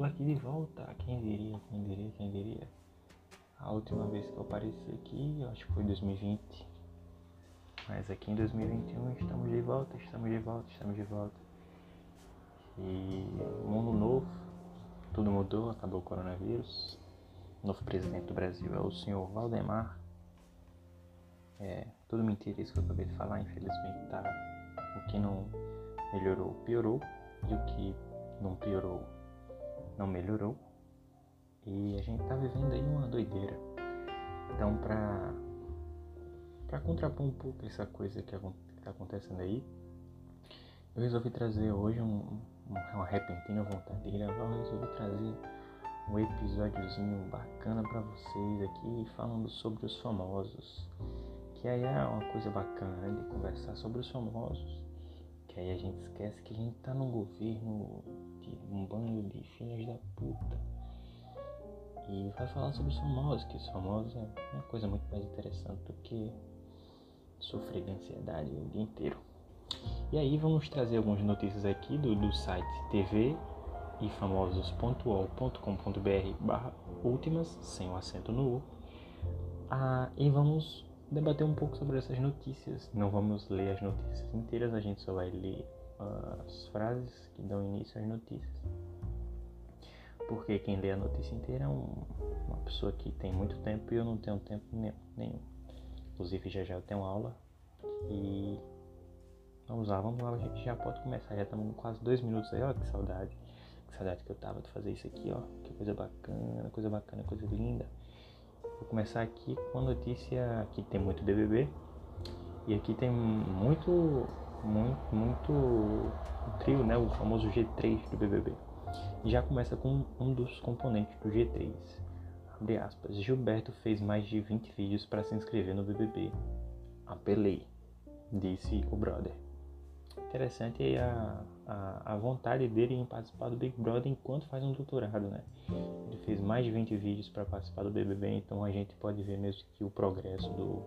tô aqui de volta. Quem diria, quem diria, quem diria. A última vez que eu apareci aqui, eu acho que foi 2020. Mas aqui em 2021 estamos de volta, estamos de volta, estamos de volta. E mundo novo, tudo mudou, acabou o coronavírus. O novo presidente do Brasil é o senhor Valdemar. É, tudo mentira isso que eu acabei de falar, infelizmente tá. O que não melhorou, piorou. E o que não piorou, não melhorou. E a gente tá vivendo aí uma doideira. Então, pra, pra contrapor um pouco essa coisa que, que tá acontecendo aí, eu resolvi trazer hoje um, uma repentina vontade de gravar. Eu resolvi trazer um episódiozinho bacana para vocês aqui, falando sobre os famosos. Que aí é uma coisa bacana né, de conversar sobre os famosos. Que aí a gente esquece que a gente tá num governo um bando de filhas da puta e vai falar sobre os famosos, que os famosos é uma coisa muito mais interessante do que sofrer de ansiedade o dia inteiro. E aí vamos trazer algumas notícias aqui do, do site tv e famosos.ol.com.br barra últimas, sem o acento no U. Ah, e vamos debater um pouco sobre essas notícias. Não vamos ler as notícias inteiras, a gente só vai ler as frases que dão início às notícias porque quem lê a notícia inteira é um, uma pessoa que tem muito tempo e eu não tenho tempo nenhum. Inclusive já já eu tenho aula e vamos lá, vamos lá, a gente já pode começar, já estamos quase dois minutos aí, ó, que saudade, que saudade que eu tava de fazer isso aqui, ó, que coisa bacana, coisa bacana, coisa linda. Vou começar aqui com a notícia que tem muito BBB e aqui tem muito, muito, muito o trio, né, o famoso G3 do BBB já começa com um dos componentes do G3. Abre aspas. Gilberto fez mais de 20 vídeos para se inscrever no BBB. Apelei, disse o brother. Interessante a, a, a, vontade dele em participar do Big Brother enquanto faz um doutorado, né? Ele fez mais de 20 vídeos para participar do BBB, então a gente pode ver mesmo que o progresso do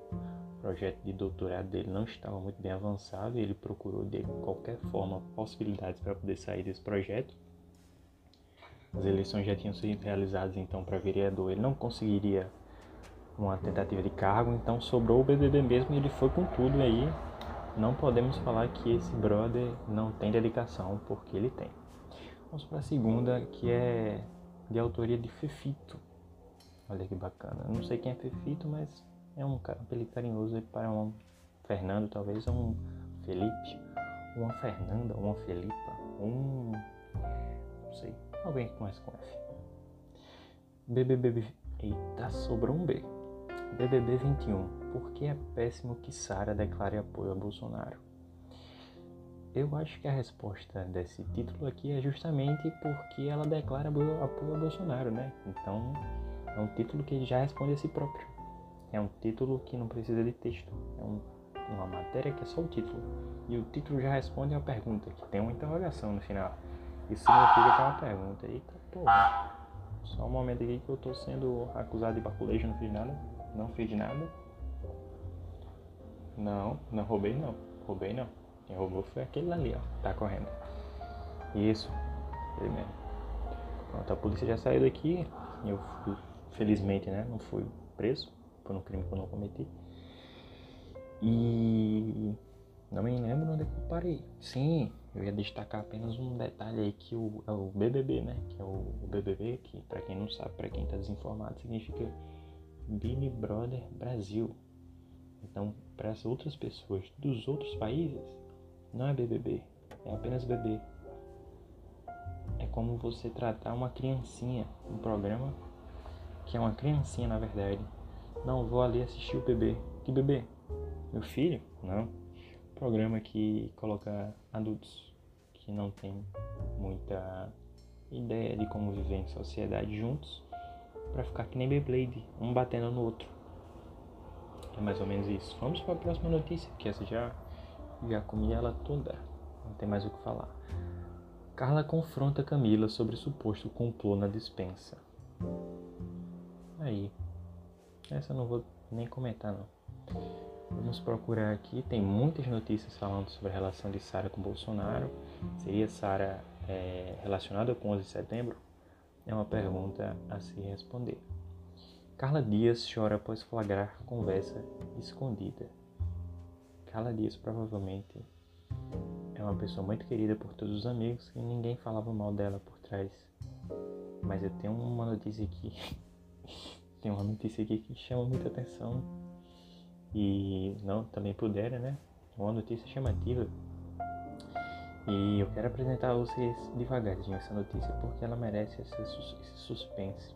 projeto de doutorado dele não estava muito bem avançado e ele procurou de qualquer forma possibilidades para poder sair desse projeto. As eleições já tinham sido realizadas então para vereador, ele não conseguiria uma tentativa de cargo, então sobrou o BBB mesmo e ele foi com tudo aí não podemos falar que esse brother não tem dedicação, porque ele tem. Vamos para a segunda, que é de autoria de Fefito. Olha que bacana. Não sei quem é Fefito, mas é um cara apelido carinhoso para um Fernando, talvez, um Felipe, uma Fernanda, uma Felipa, um. Não sei. Alguém que começa com F. BBB. Eita, sobrou um B. BBB 21. Por que é péssimo que Sara declare apoio a Bolsonaro? Eu acho que a resposta desse título aqui é justamente porque ela declara apoio a Bolsonaro, né? Então, é um título que já responde a si próprio. É um título que não precisa de texto. É um, uma matéria que é só o título. E o título já responde a pergunta, que tem uma interrogação no final. Isso significa que é uma pergunta. Eita porra. Só um momento aqui que eu tô sendo acusado de baculejo, não fiz nada. Não fiz nada. Não, não roubei não. Roubei não. Quem roubou foi aquele ali, ó. Tá correndo. Isso. Ele mesmo. Pronto, a polícia já saiu daqui. Eu fui, felizmente, né? Não fui preso por um crime que eu não cometi. E não me lembro onde é eu parei. Sim, eu ia destacar apenas um detalhe aí que o, é o BBB, né? Que é o, o BBB, que para quem não sabe, para quem tá desinformado, significa Big Brother Brasil. Então, para as outras pessoas dos outros países, não é BBB, é apenas bebê. É como você tratar uma criancinha, um programa que é uma criancinha na verdade. Não, vou ali assistir o bebê. Que bebê? Meu filho? Não programa que coloca adultos que não tem muita ideia de como viver em sociedade juntos para ficar que nem Beyblade, um batendo no outro. É mais ou menos isso. Vamos para a próxima notícia, que essa já já comi ela toda. Não tem mais o que falar. Carla confronta Camila sobre suposto complô na dispensa. Aí. Essa eu não vou nem comentar não. Vamos procurar aqui, tem muitas notícias falando sobre a relação de Sara com Bolsonaro. Seria Sara é, relacionada com 11 de setembro? é uma pergunta a se responder. Carla Dias chora após flagrar conversa escondida. Carla Dias provavelmente é uma pessoa muito querida por todos os amigos e ninguém falava mal dela por trás. Mas eu tenho uma notícia aqui. tem uma notícia aqui que chama muita atenção. E não também pudera, né? Uma notícia chamativa. E eu quero apresentar a vocês devagarzinho essa notícia porque ela merece esse, esse suspense.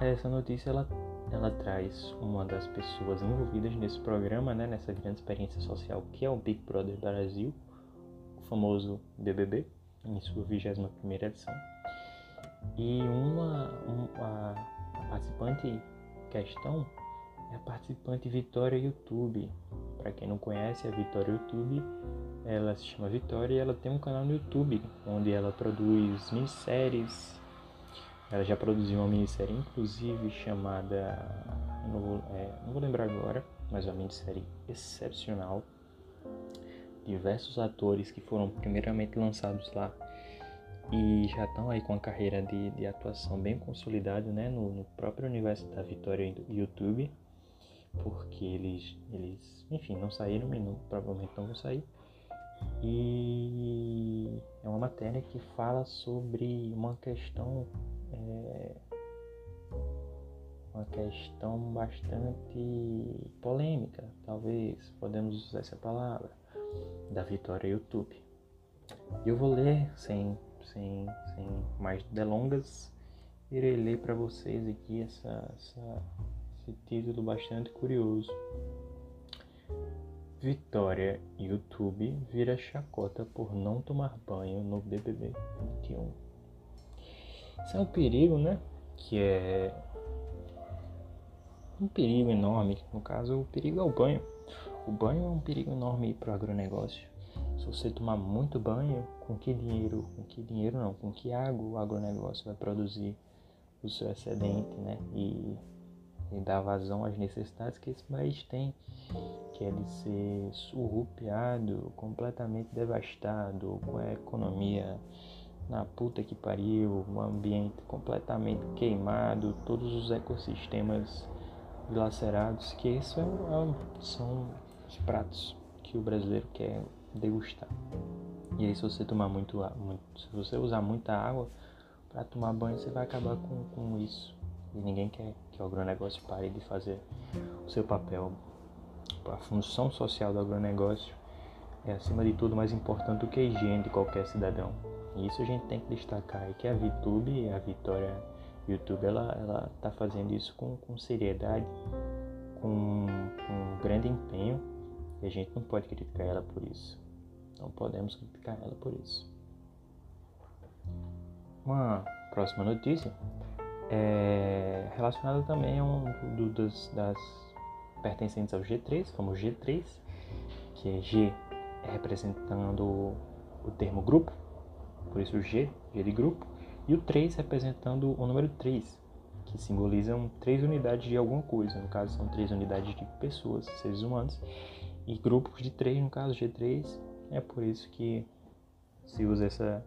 Essa notícia ela, ela traz uma das pessoas envolvidas nesse programa, né, nessa grande experiência social que é o Big Brother Brasil, o famoso BBB, em sua 21 edição. E uma, uma a participante questão é a participante Vitória YouTube. Para quem não conhece, a Vitória YouTube, ela se chama Vitória e ela tem um canal no YouTube onde ela produz minisséries. Ela já produziu uma minissérie, inclusive, chamada. Não vou, é, não vou lembrar agora, mas uma minissérie excepcional. Diversos atores que foram primeiramente lançados lá e já estão aí com a carreira de, de atuação bem consolidada né, no, no, próprio universo da Vitória do YouTube, porque eles, eles, enfim, não saíram e não, provavelmente não vão sair. E é uma matéria que fala sobre uma questão, é, uma questão bastante polêmica, talvez podemos usar essa palavra, da Vitória YouTube. Eu vou ler sem sem, sem mais delongas, irei ler para vocês aqui essa, essa, esse título bastante curioso. Vitória YouTube vira chacota por não tomar banho no BBB 21. Isso é um perigo, né? Que é um perigo enorme. No caso, o perigo é o banho. O banho é um perigo enorme para o agronegócio. Se você tomar muito banho, com que dinheiro, com que dinheiro não, com que água o agronegócio vai produzir o seu excedente, né? E, e dar vazão às necessidades que esse país tem, que é de ser surrupiado, completamente devastado, com a economia na puta que pariu, um ambiente completamente queimado, todos os ecossistemas dilacerados, que isso é, é, são os pratos que o brasileiro quer degustar. E aí se você tomar muito, muito se você usar muita água para tomar banho, você vai acabar com, com isso. E ninguém quer que o agronegócio pare de fazer o seu papel. A função social do agronegócio é acima de tudo mais importante do que a higiene de qualquer cidadão. E isso a gente tem que destacar e que a VTube, a Vitória YouTube, ela ela está fazendo isso com, com seriedade, com, com grande empenho e a gente não pode criticar ela por isso. Não podemos criticar ela por isso. Uma próxima notícia é relacionada também a um do, das pertencentes ao G3, famoso G3, que é G representando o termo grupo, por isso o G, G de grupo, e o 3 representando o número 3, que simbolizam três unidades de alguma coisa, no caso são três unidades de pessoas, seres humanos, e grupos de 3, no caso G3, é por isso que se usa essa,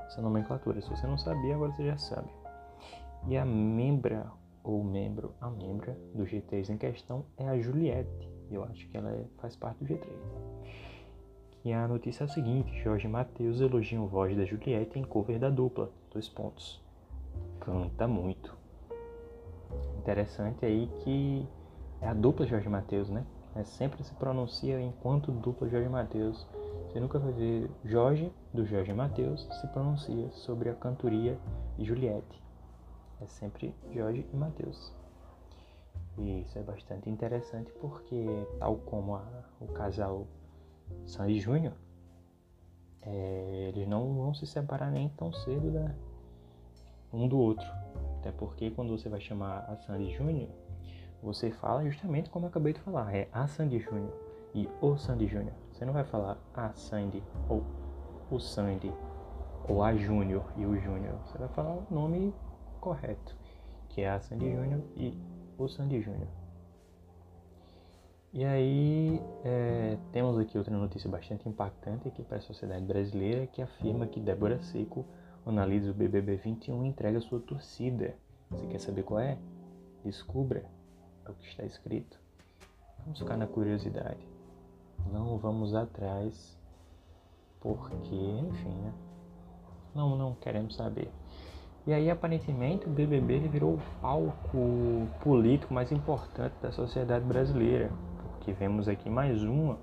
essa nomenclatura. Se você não sabia, agora você já sabe. E a membra ou membro, a membra do G3 em questão é a Juliette. Eu acho que ela é, faz parte do G3. E a notícia é a seguinte: Jorge Matheus elogia o voz da Juliette em cover da dupla. Dois pontos. Canta muito. Interessante aí que é a dupla Jorge Matheus, né? É, sempre se pronuncia enquanto dupla Jorge Matheus você nunca vai ver Jorge, do Jorge Mateus, se pronuncia sobre a cantoria de Juliette. É sempre Jorge e Mateus. E isso é bastante interessante porque, tal como a, o casal Sandy Júnior, é, eles não vão se separar nem tão cedo da, um do outro. Até porque quando você vai chamar a Sandy Júnior, você fala justamente como eu acabei de falar, é a Sandy Júnior e o Sandy Júnior. Você não vai falar a Sandy ou o Sandy ou a Júnior e o Júnior. Você vai falar o nome correto, que é a Sandy Júnior e o Sandy Júnior. E aí é, temos aqui outra notícia bastante impactante aqui para a sociedade brasileira que afirma que Débora Seco analisa o BBB 21 e entrega sua torcida. Você quer saber qual é? Descubra o que está escrito. Vamos ficar na curiosidade. Não vamos atrás, porque, enfim, né? Não, não queremos saber. E aí, aparentemente, o BBB virou o palco político mais importante da sociedade brasileira, vemos aqui mais uma,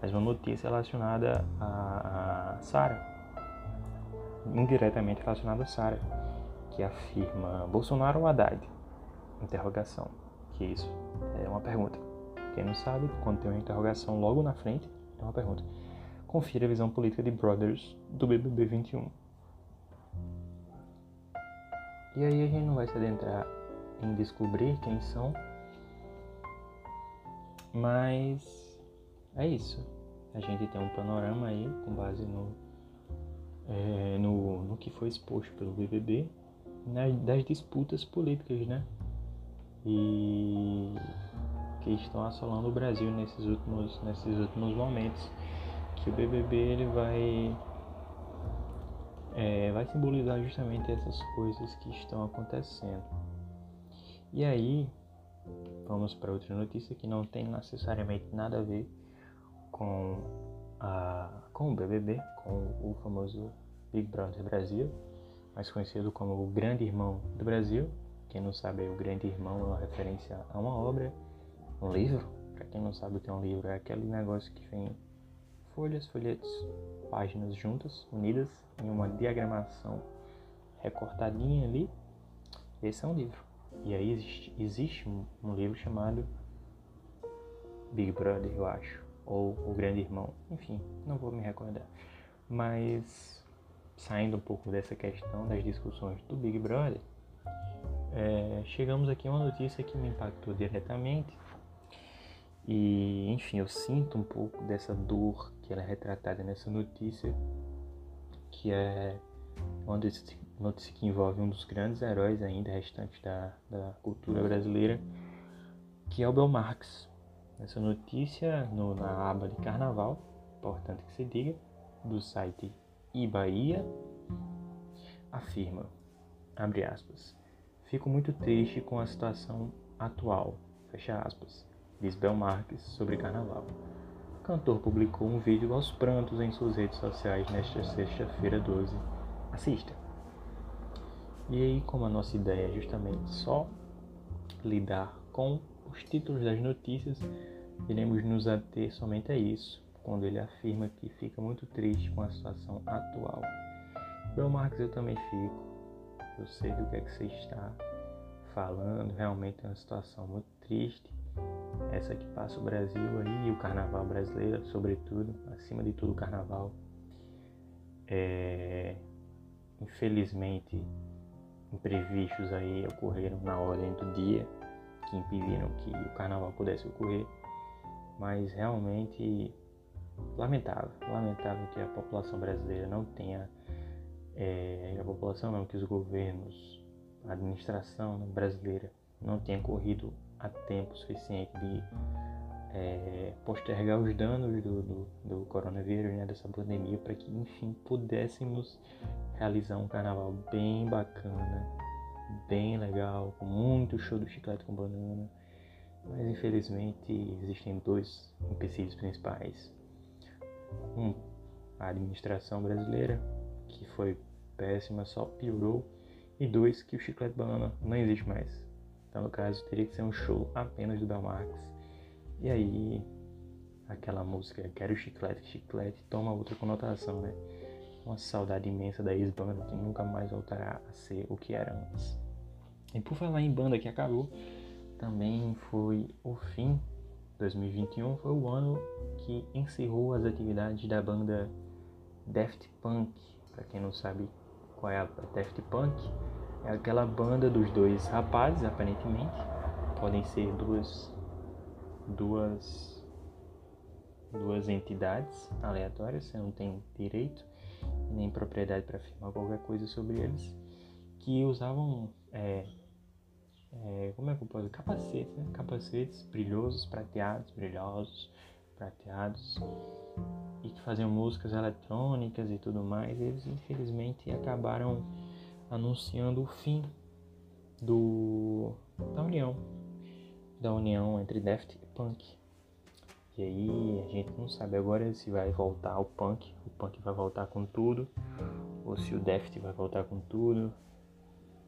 mais uma notícia relacionada a, a Sara, indiretamente relacionada a Sara, que afirma Bolsonaro ou Haddad? Interrogação. Que isso é uma pergunta. Quem não sabe, quando tem uma interrogação logo na frente, é uma pergunta. Confira a visão política de Brothers do BBB 21. E aí a gente não vai se adentrar em descobrir quem são, mas é isso. A gente tem um panorama aí com base no, é, no, no que foi exposto pelo BBB, nas, das disputas políticas, né? E que estão assolando o Brasil nesses últimos, nesses últimos momentos. Que o BBB ele vai é, vai simbolizar justamente essas coisas que estão acontecendo. E aí, vamos para outra notícia que não tem necessariamente nada a ver com, a, com o BBB, com o famoso Big Brother Brasil, mais conhecido como o Grande Irmão do Brasil. Quem não sabe, o Grande Irmão é uma referência a uma obra, um livro. Para quem não sabe o que é um livro, é aquele negócio que vem folhas, folhetos, páginas juntas, unidas em uma diagramação recortadinha ali. Esse é um livro. E aí existe, existe um, um livro chamado Big Brother, eu acho, ou O Grande Irmão, enfim, não vou me recordar. Mas saindo um pouco dessa questão das discussões do Big Brother, é, chegamos aqui a uma notícia que me impactou diretamente e, enfim, eu sinto um pouco dessa dor que ela é retratada nessa notícia, que é uma notícia que envolve um dos grandes heróis ainda restantes da, da cultura brasileira, que é o Belmarx. Essa notícia, no, na aba de carnaval, importante que se diga, do site iBahia, afirma, abre aspas, fico muito triste com a situação atual, fecha aspas diz Belmarques sobre carnaval. O cantor publicou um vídeo aos prantos em suas redes sociais nesta sexta-feira 12. Assista! E aí, como a nossa ideia é justamente só lidar com os títulos das notícias, iremos nos ater somente a isso, quando ele afirma que fica muito triste com a situação atual. Belmarques, eu também fico. Eu sei do que é que você está falando, realmente é uma situação muito triste essa que passa o Brasil aí, e o carnaval brasileiro, sobretudo, acima de tudo o carnaval. É, infelizmente, imprevistos aí ocorreram na ordem do dia que impediram que o carnaval pudesse ocorrer, mas realmente lamentável, lamentável que a população brasileira não tenha, é, a população não, que os governos, a administração brasileira não tenha corrido a tempo suficiente de é, postergar os danos do, do, do coronavírus, né, dessa pandemia, para que, enfim, pudéssemos realizar um carnaval bem bacana, bem legal, com muito show do chiclete com banana. Mas infelizmente existem dois empecilhos principais. Um, a administração brasileira, que foi péssima, só piorou. E dois, que o chiclete banana não existe mais. Então, no caso, teria que ser um show apenas do Belmarx. E aí, aquela música Quero Chiclete, Chiclete toma outra conotação, né? Uma saudade imensa da ex-banda que nunca mais voltará a ser o que era antes. E por falar em banda que acabou, também foi o fim 2021 foi o ano que encerrou as atividades da banda Daft Punk. Para quem não sabe qual é a Daft Punk, é aquela banda dos dois rapazes, aparentemente. Podem ser duas duas duas entidades aleatórias, você não tem direito nem propriedade para afirmar qualquer coisa sobre eles, que usavam é, é, como é que eu posso dizer? capacetes, né? capacetes brilhosos, prateados, brilhosos, prateados e que faziam músicas eletrônicas e tudo mais, eles infelizmente acabaram anunciando o fim do da união da união entre Daft e Punk. E aí a gente não sabe agora se vai voltar o Punk, o Punk vai voltar com tudo, ou se o Daft vai voltar com tudo.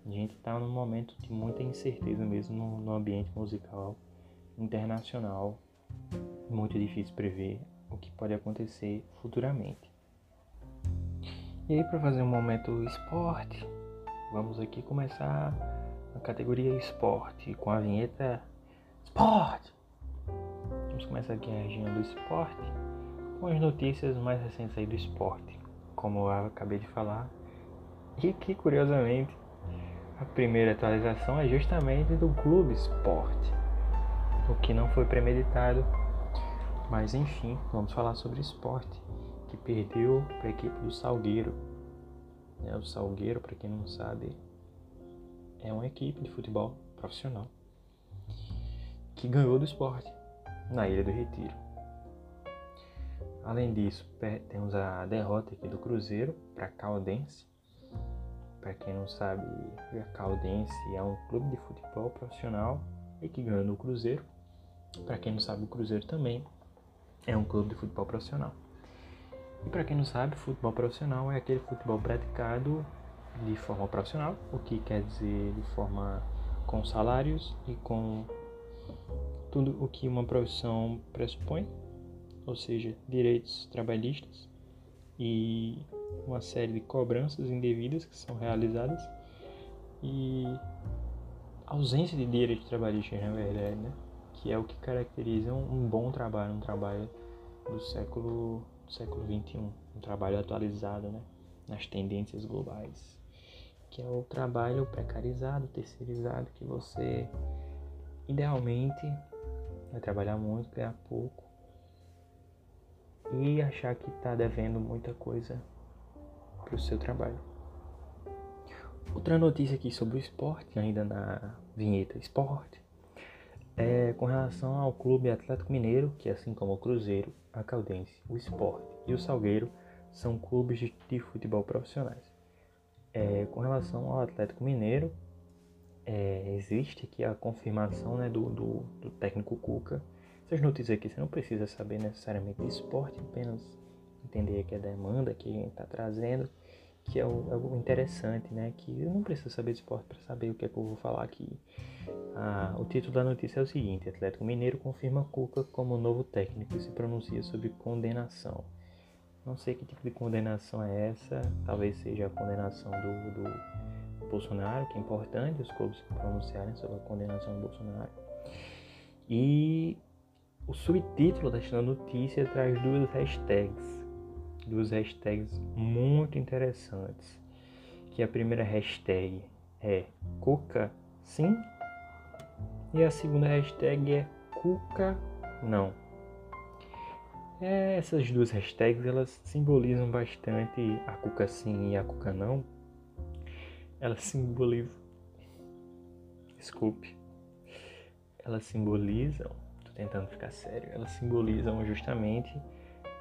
A gente está num momento de muita incerteza mesmo no, no ambiente musical internacional. Muito difícil prever o que pode acontecer futuramente. E aí para fazer um momento esporte, vamos aqui começar a categoria esporte com a vinheta esporte. Vamos começar aqui a região do esporte com as notícias mais recentes aí do esporte, como eu acabei de falar, e que curiosamente a primeira atualização é justamente do Clube Esporte, o que não foi premeditado, mas enfim, vamos falar sobre esporte, que perdeu para a equipe do Salgueiro. É, o Salgueiro, para quem não sabe, é uma equipe de futebol profissional que ganhou do esporte na Ilha do Retiro. Além disso, temos a derrota aqui do Cruzeiro para Caldense. Para quem não sabe, a Caldense é um clube de futebol profissional e que ganhou no Cruzeiro. Para quem não sabe, o Cruzeiro também é um clube de futebol profissional. E para quem não sabe, futebol profissional é aquele futebol praticado de forma profissional, o que quer dizer de forma com salários e com tudo o que uma profissão pressupõe, ou seja, direitos trabalhistas e uma série de cobranças indevidas que são realizadas e ausência de direitos trabalhistas, na verdade, né? que é o que caracteriza um, bom trabalho, um trabalho do século do século 21, um trabalho atualizado, né? nas tendências globais, que é o trabalho precarizado, terceirizado, que você idealmente vai trabalhar muito, ganhar pouco e achar que está devendo muita coisa para o seu trabalho. Outra notícia aqui sobre o esporte, ainda na vinheta esporte, é com relação ao Clube Atlético Mineiro, que assim como o Cruzeiro, a Caldense, o Esporte e o Salgueiro são clubes de futebol profissionais. É, com relação ao Atlético Mineiro, é, existe aqui a confirmação né, do, do, do, técnico Cuca. Essas notícias aqui você não precisa saber necessariamente de esporte, apenas entender aqui a demanda que gente está trazendo, que é o, é interessante, né? Que eu não preciso saber de esporte para saber o que é que eu vou falar aqui. Ah, o título da notícia é o seguinte: Atlético Mineiro confirma Cuca como novo técnico e se pronuncia sobre condenação. Não sei que tipo de condenação é essa, talvez seja a condenação do, do Bolsonaro, que é importante os clubes pronunciarem sobre a condenação do Bolsonaro. E o subtítulo desta notícia traz duas hashtags, duas hashtags muito interessantes. Que a primeira hashtag é Cuca sim e a segunda hashtag é Cuca não. É, essas duas hashtags elas simbolizam bastante a Cuca sim e a Cuca não ela simboliza. Desculpe. Elas simbolizam. Tô tentando ficar sério. Elas simbolizam justamente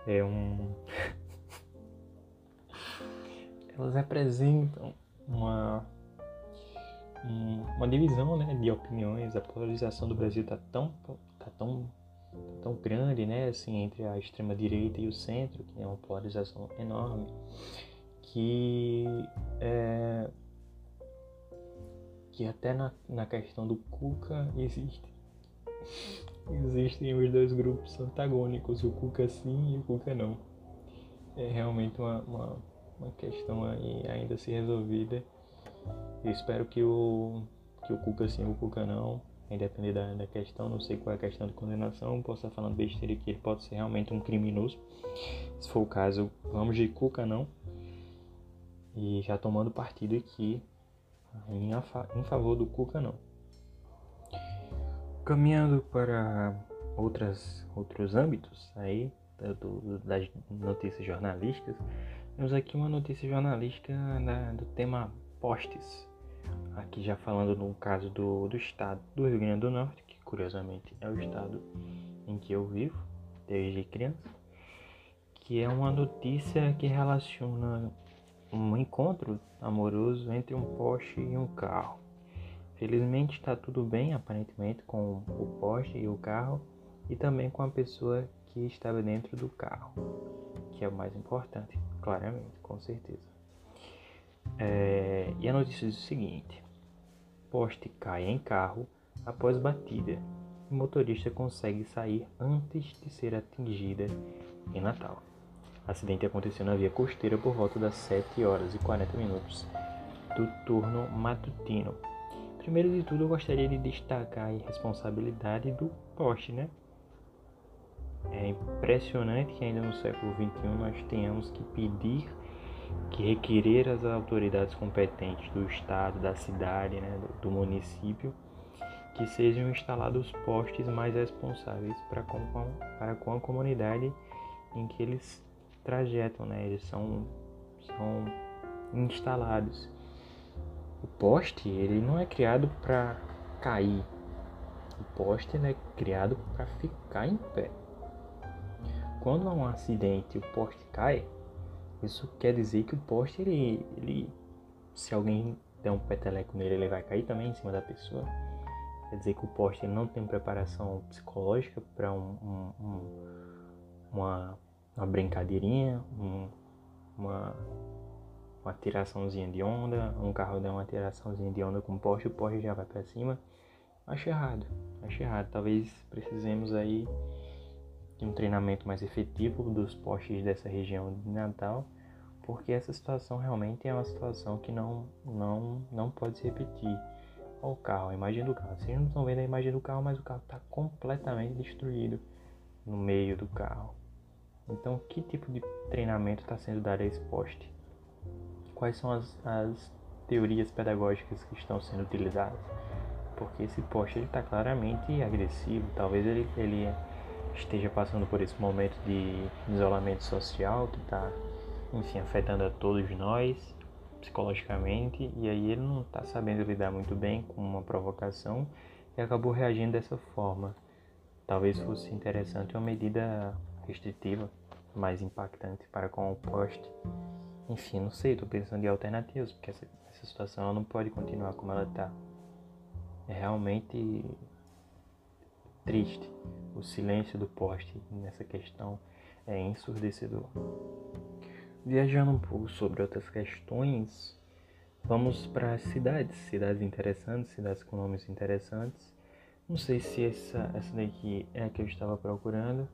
é um. elas representam uma uma divisão né, de opiniões, a polarização do Brasil está tão, tá tão, tá tão grande né, assim, entre a extrema direita e o centro, que é uma polarização enorme, que é, que até na, na questão do Cuca existe. Existem os dois grupos antagônicos, o Cuca sim e o Cuca não. É realmente uma, uma, uma questão ainda a ser resolvida. Eu espero que o, que o Cuca sim e o Cuca não, independente da, da questão, não sei qual é a questão de condenação, posso estar falando besteira que ele pode ser realmente um criminoso. Se for o caso, vamos de Cuca não. E já tomando partido aqui em, em favor do Cuca não. Caminhando para outras, outros âmbitos aí do, das notícias jornalísticas, temos aqui uma notícia jornalística da, do tema postes. Aqui já falando no caso do, do estado do Rio Grande do Norte, que curiosamente é o estado em que eu vivo, desde criança, que é uma notícia que relaciona um encontro amoroso entre um poste e um carro. Felizmente está tudo bem, aparentemente, com o poste e o carro, e também com a pessoa que estava dentro do carro, que é o mais importante, claramente, com certeza. É, e a notícia diz o seguinte: poste cai em carro após batida e motorista consegue sair antes de ser atingida em Natal. Acidente aconteceu na via costeira por volta das 7 horas e 40 minutos do turno matutino Primeiro de tudo, eu gostaria de destacar a irresponsabilidade do poste, né? É impressionante que ainda no século XXI nós tenhamos que pedir, que requerer às autoridades competentes do estado, da cidade, né, do município, que sejam instalados postes mais responsáveis para com, para com a comunidade em que eles trajetam, né? Eles são, são instalados. O poste ele não é criado para cair. O poste é criado para ficar em pé. Quando há um acidente e o poste cai, isso quer dizer que o poste ele, ele se alguém der um peteleco nele, ele vai cair também em cima da pessoa. Quer dizer que o poste não tem preparação psicológica para um, um, um, uma, uma brincadeirinha, uma uma tiraçãozinha de onda, um carro dá uma tiraçãozinha de onda com o Porsche, o Porsche já vai para cima. Acho errado, acho errado. Talvez precisemos aí de um treinamento mais efetivo dos postes dessa região de Natal, porque essa situação realmente é uma situação que não, não, não pode se repetir. Olha o carro, a imagem do carro. Vocês não estão vendo a imagem do carro, mas o carro está completamente destruído no meio do carro. Então, que tipo de treinamento está sendo dado a esse poste? quais são as, as teorias pedagógicas que estão sendo utilizadas. Porque esse poste está claramente agressivo, talvez ele, ele esteja passando por esse momento de isolamento social que está, enfim, afetando a todos nós psicologicamente e aí ele não está sabendo lidar muito bem com uma provocação e acabou reagindo dessa forma. Talvez fosse interessante uma medida restritiva mais impactante para com o poste enfim, não sei, estou pensando em alternativas, porque essa, essa situação não pode continuar como ela está. É realmente triste. O silêncio do poste nessa questão é ensurdecedor. Viajando um pouco sobre outras questões, vamos para cidades, cidades interessantes, cidades com nomes interessantes. Não sei se essa, essa daqui é a que eu estava procurando,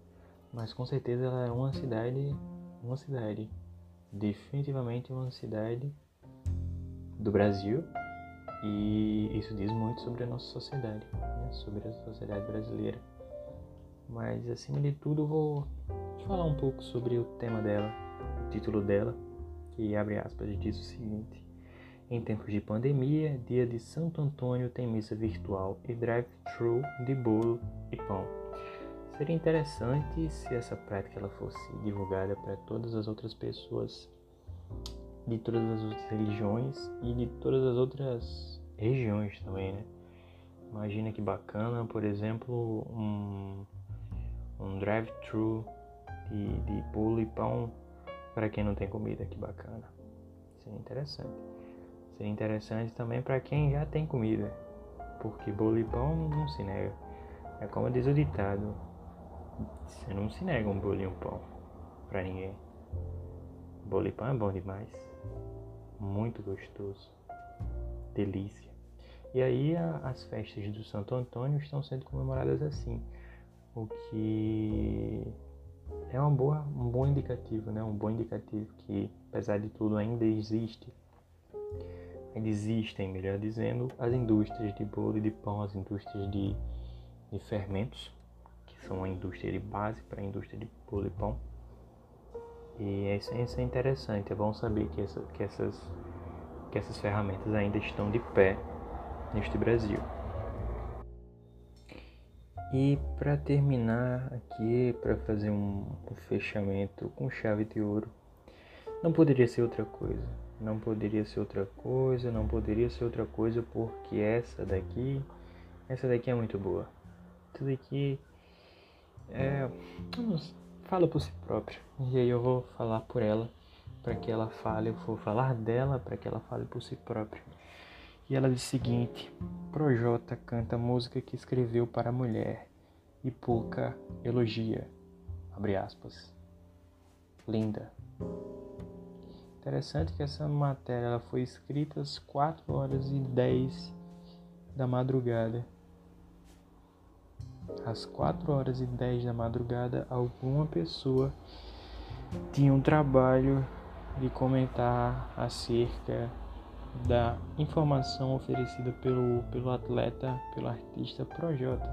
mas com certeza ela é uma cidade, uma cidade definitivamente uma cidade do Brasil e isso diz muito sobre a nossa sociedade, né? sobre a sociedade brasileira. Mas acima de tudo vou falar um pouco sobre o tema dela, o título dela, que abre aspas diz o seguinte: Em tempos de pandemia, dia de Santo Antônio tem missa virtual e drive-thru de bolo e pão. Seria interessante se essa prática ela fosse divulgada para todas as outras pessoas de todas as outras religiões e de todas as outras regiões também, né? Imagina que bacana, por exemplo, um, um drive-thru de, de bolo e pão para quem não tem comida, que bacana. Seria interessante. Seria interessante também para quem já tem comida, porque bolo e pão não se nega. É como diz o ditado, você não se nega um bolo e um pão para ninguém. Bolo e pão é bom demais. Muito gostoso. Delícia. E aí a, as festas do Santo Antônio estão sendo comemoradas assim. O que é uma boa, um bom indicativo, né? Um bom indicativo que, apesar de tudo, ainda existe. Ainda existem, melhor dizendo, as indústrias de bolo e de pão, as indústrias de, de fermentos são a indústria de base para a indústria de bolo e pão. E isso, isso é interessante, é bom saber que, essa, que, essas, que essas ferramentas ainda estão de pé neste Brasil. E para terminar aqui, para fazer um, um fechamento com chave de ouro, não poderia ser outra coisa. Não poderia ser outra coisa, não poderia ser outra coisa porque essa daqui, essa daqui é muito boa. Essa daqui é, fala por si própria. E aí eu vou falar por ela, para que ela fale, eu vou falar dela para que ela fale por si própria. E ela diz o seguinte: Projota canta música que escreveu para a mulher e pouca elogia. Abre aspas. Linda. Interessante que essa matéria ela foi escrita às 4 horas e 10 da madrugada. Às 4 horas e 10 da madrugada, alguma pessoa tinha um trabalho de comentar acerca da informação oferecida pelo, pelo atleta, pelo artista Projota.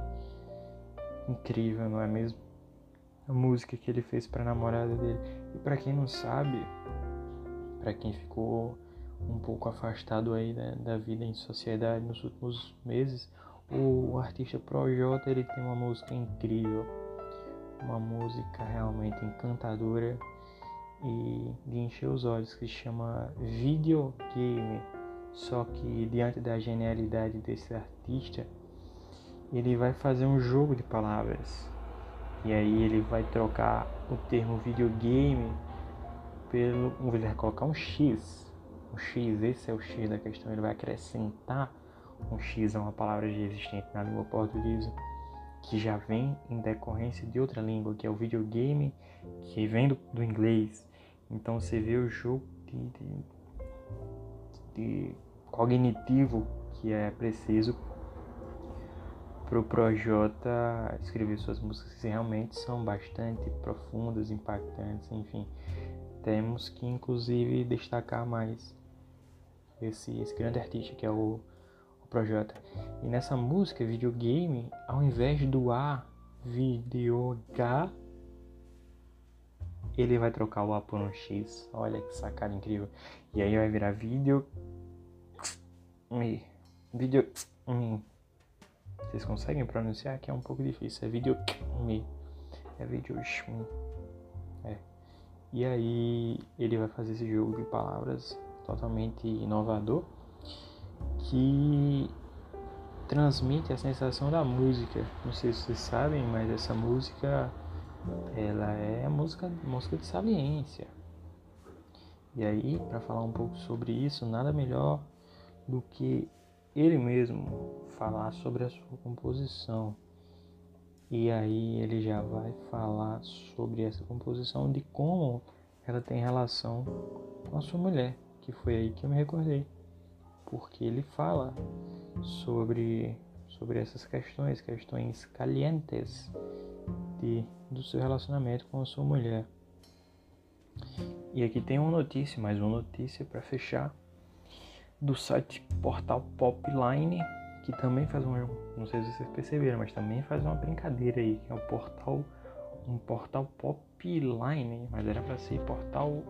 Incrível, não é mesmo? A música que ele fez para a namorada dele. E para quem não sabe, para quem ficou um pouco afastado aí da, da, vida em sociedade nos últimos meses, o, artista Projota ele tem uma música incrível, uma música realmente encantadora e de encher os olhos que se chama Videogame. Só que diante da genialidade desse artista, ele vai fazer um jogo de palavras. E aí ele vai trocar o termo videogame pelo. Ele vai colocar um X. Um X, esse é o X da questão. Ele vai acrescentar um X a uma palavra já existente na língua portuguesa, que já vem em decorrência de outra língua, que é o videogame, que vem do, do inglês. Então você vê o jogo de, de, de cognitivo que é preciso para o Projota escrever suas músicas que realmente são bastante profundas, impactantes, enfim. Temos que inclusive destacar mais esse, esse grande artista que é o, o Projota. E nessa música, videogame, ao invés do A, videogame, ele vai trocar o A por um X. Olha que sacada incrível. E aí vai virar vídeo. Vídeo. Vocês conseguem pronunciar? Que é um pouco difícil. É vídeo. É vídeo. É. E aí ele vai fazer esse jogo de palavras totalmente inovador que transmite a sensação da música. Não sei se vocês sabem, mas essa música ela é música, música de saliência. E aí, para falar um pouco sobre isso, nada melhor do que ele mesmo falar sobre a sua composição. E aí ele já vai falar sobre essa composição de como ela tem relação com a sua mulher, que foi aí que eu me recordei. Porque ele fala sobre sobre essas questões, questões calientes de, do seu relacionamento com a sua mulher. E aqui tem uma notícia, mais uma notícia para fechar, do site Portal Popline, que também faz um, não sei se vocês perceberam, mas também faz uma brincadeira aí, que é o portal, um portal Popline, mas era para ser portal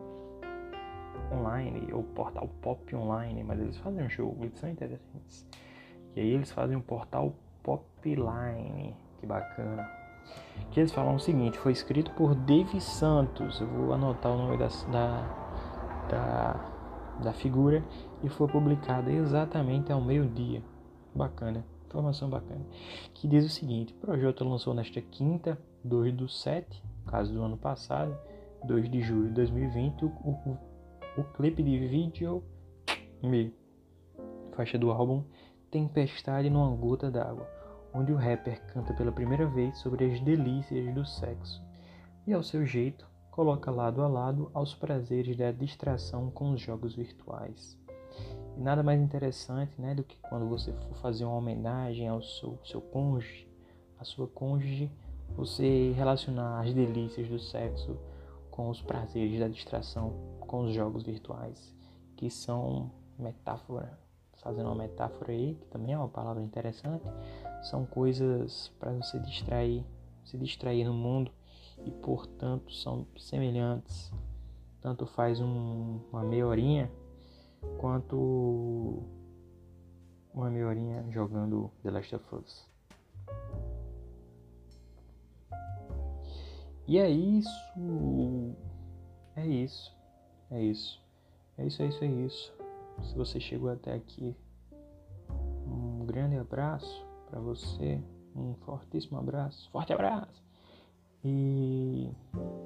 online ou portal pop online, mas eles fazem um jogo, eles são interessantes. E aí eles fazem um portal Popline, que bacana que eles falam o seguinte: foi escrito por Dave Santos. Eu vou anotar o nome da, da, da, da figura e foi publicado exatamente ao meio-dia. Bacana, informação bacana. Que diz o seguinte: o projeto lançou nesta quinta, 2 do 7, caso do ano passado, 2 de julho de 2020, o, o, o clipe de vídeo me faixa do álbum Tempestade numa Gota d'Água onde o rapper canta pela primeira vez sobre as delícias do sexo e, ao seu jeito, coloca lado a lado aos prazeres da distração com os jogos virtuais. E nada mais interessante né, do que quando você for fazer uma homenagem ao seu, seu cônjuge, a sua cônjuge, você relacionar as delícias do sexo com os prazeres da distração com os jogos virtuais, que são metáfora, fazendo uma metáfora aí, que também é uma palavra interessante, são coisas para você distrair, se distrair no mundo e portanto são semelhantes. Tanto faz um, uma meia horinha quanto uma meia horinha jogando The Last of Us. E é isso. É isso. É isso. É isso, é isso, é isso. Se você chegou até aqui, um grande abraço para você. Um fortíssimo abraço. Forte abraço. E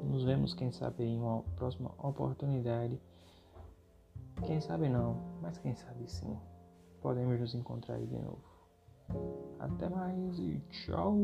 nos vemos, quem sabe, em uma próxima oportunidade. Quem sabe não, mas quem sabe sim. Podemos nos encontrar aí de novo. Até mais e tchau!